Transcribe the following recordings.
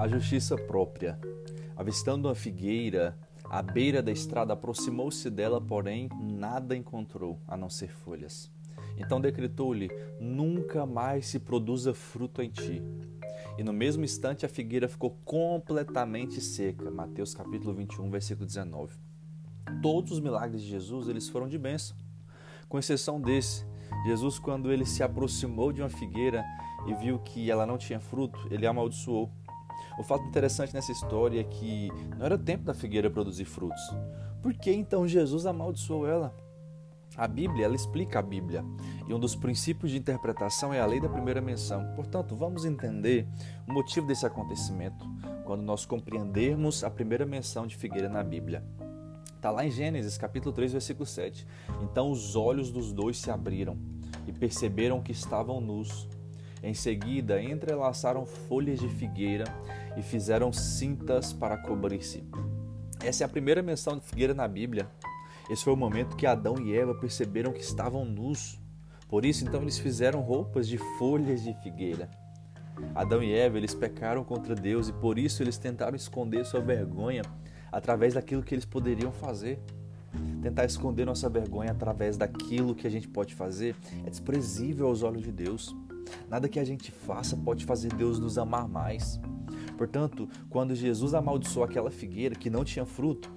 A justiça própria. Avistando uma figueira à beira da estrada, aproximou-se dela, porém nada encontrou a não ser folhas. Então decretou-lhe: Nunca mais se produza fruto em ti. E no mesmo instante a figueira ficou completamente seca. Mateus capítulo 21, versículo 19. Todos os milagres de Jesus, eles foram de bênção. Com exceção desse, Jesus quando ele se aproximou de uma figueira e viu que ela não tinha fruto, ele amaldiçoou. O fato interessante nessa história é que não era tempo da figueira produzir frutos. Por que então Jesus amaldiçoou ela? A Bíblia, ela explica a Bíblia, e um dos princípios de interpretação é a lei da primeira menção. Portanto, vamos entender o motivo desse acontecimento quando nós compreendermos a primeira menção de figueira na Bíblia. Está lá em Gênesis, capítulo 3, versículo 7. Então os olhos dos dois se abriram e perceberam que estavam nus. Em seguida, entrelaçaram folhas de figueira e fizeram cintas para cobrir-se. Essa é a primeira menção de figueira na Bíblia. Esse foi o momento que Adão e Eva perceberam que estavam nus. Por isso, então, eles fizeram roupas de folhas de figueira. Adão e Eva, eles pecaram contra Deus e por isso eles tentaram esconder sua vergonha através daquilo que eles poderiam fazer. Tentar esconder nossa vergonha através daquilo que a gente pode fazer é desprezível aos olhos de Deus. Nada que a gente faça pode fazer Deus nos amar mais. Portanto, quando Jesus amaldiçoou aquela figueira que não tinha fruto,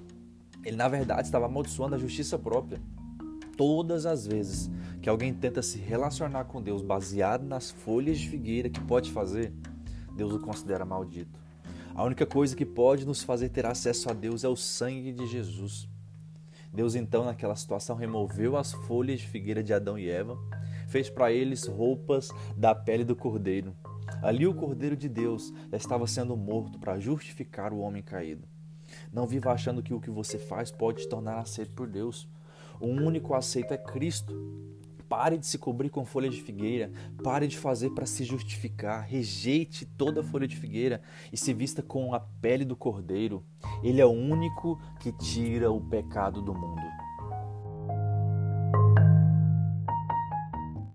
ele na verdade estava amaldiçoando a justiça própria. Todas as vezes que alguém tenta se relacionar com Deus baseado nas folhas de figueira que pode fazer, Deus o considera maldito. A única coisa que pode nos fazer ter acesso a Deus é o sangue de Jesus. Deus então, naquela situação, removeu as folhas de figueira de Adão e Eva, fez para eles roupas da pele do cordeiro. Ali o cordeiro de Deus estava sendo morto para justificar o homem caído. Não viva achando que o que você faz pode te tornar aceito por Deus. O único aceito é Cristo. Pare de se cobrir com folha de figueira. Pare de fazer para se justificar. Rejeite toda folha de figueira e se vista com a pele do cordeiro. Ele é o único que tira o pecado do mundo.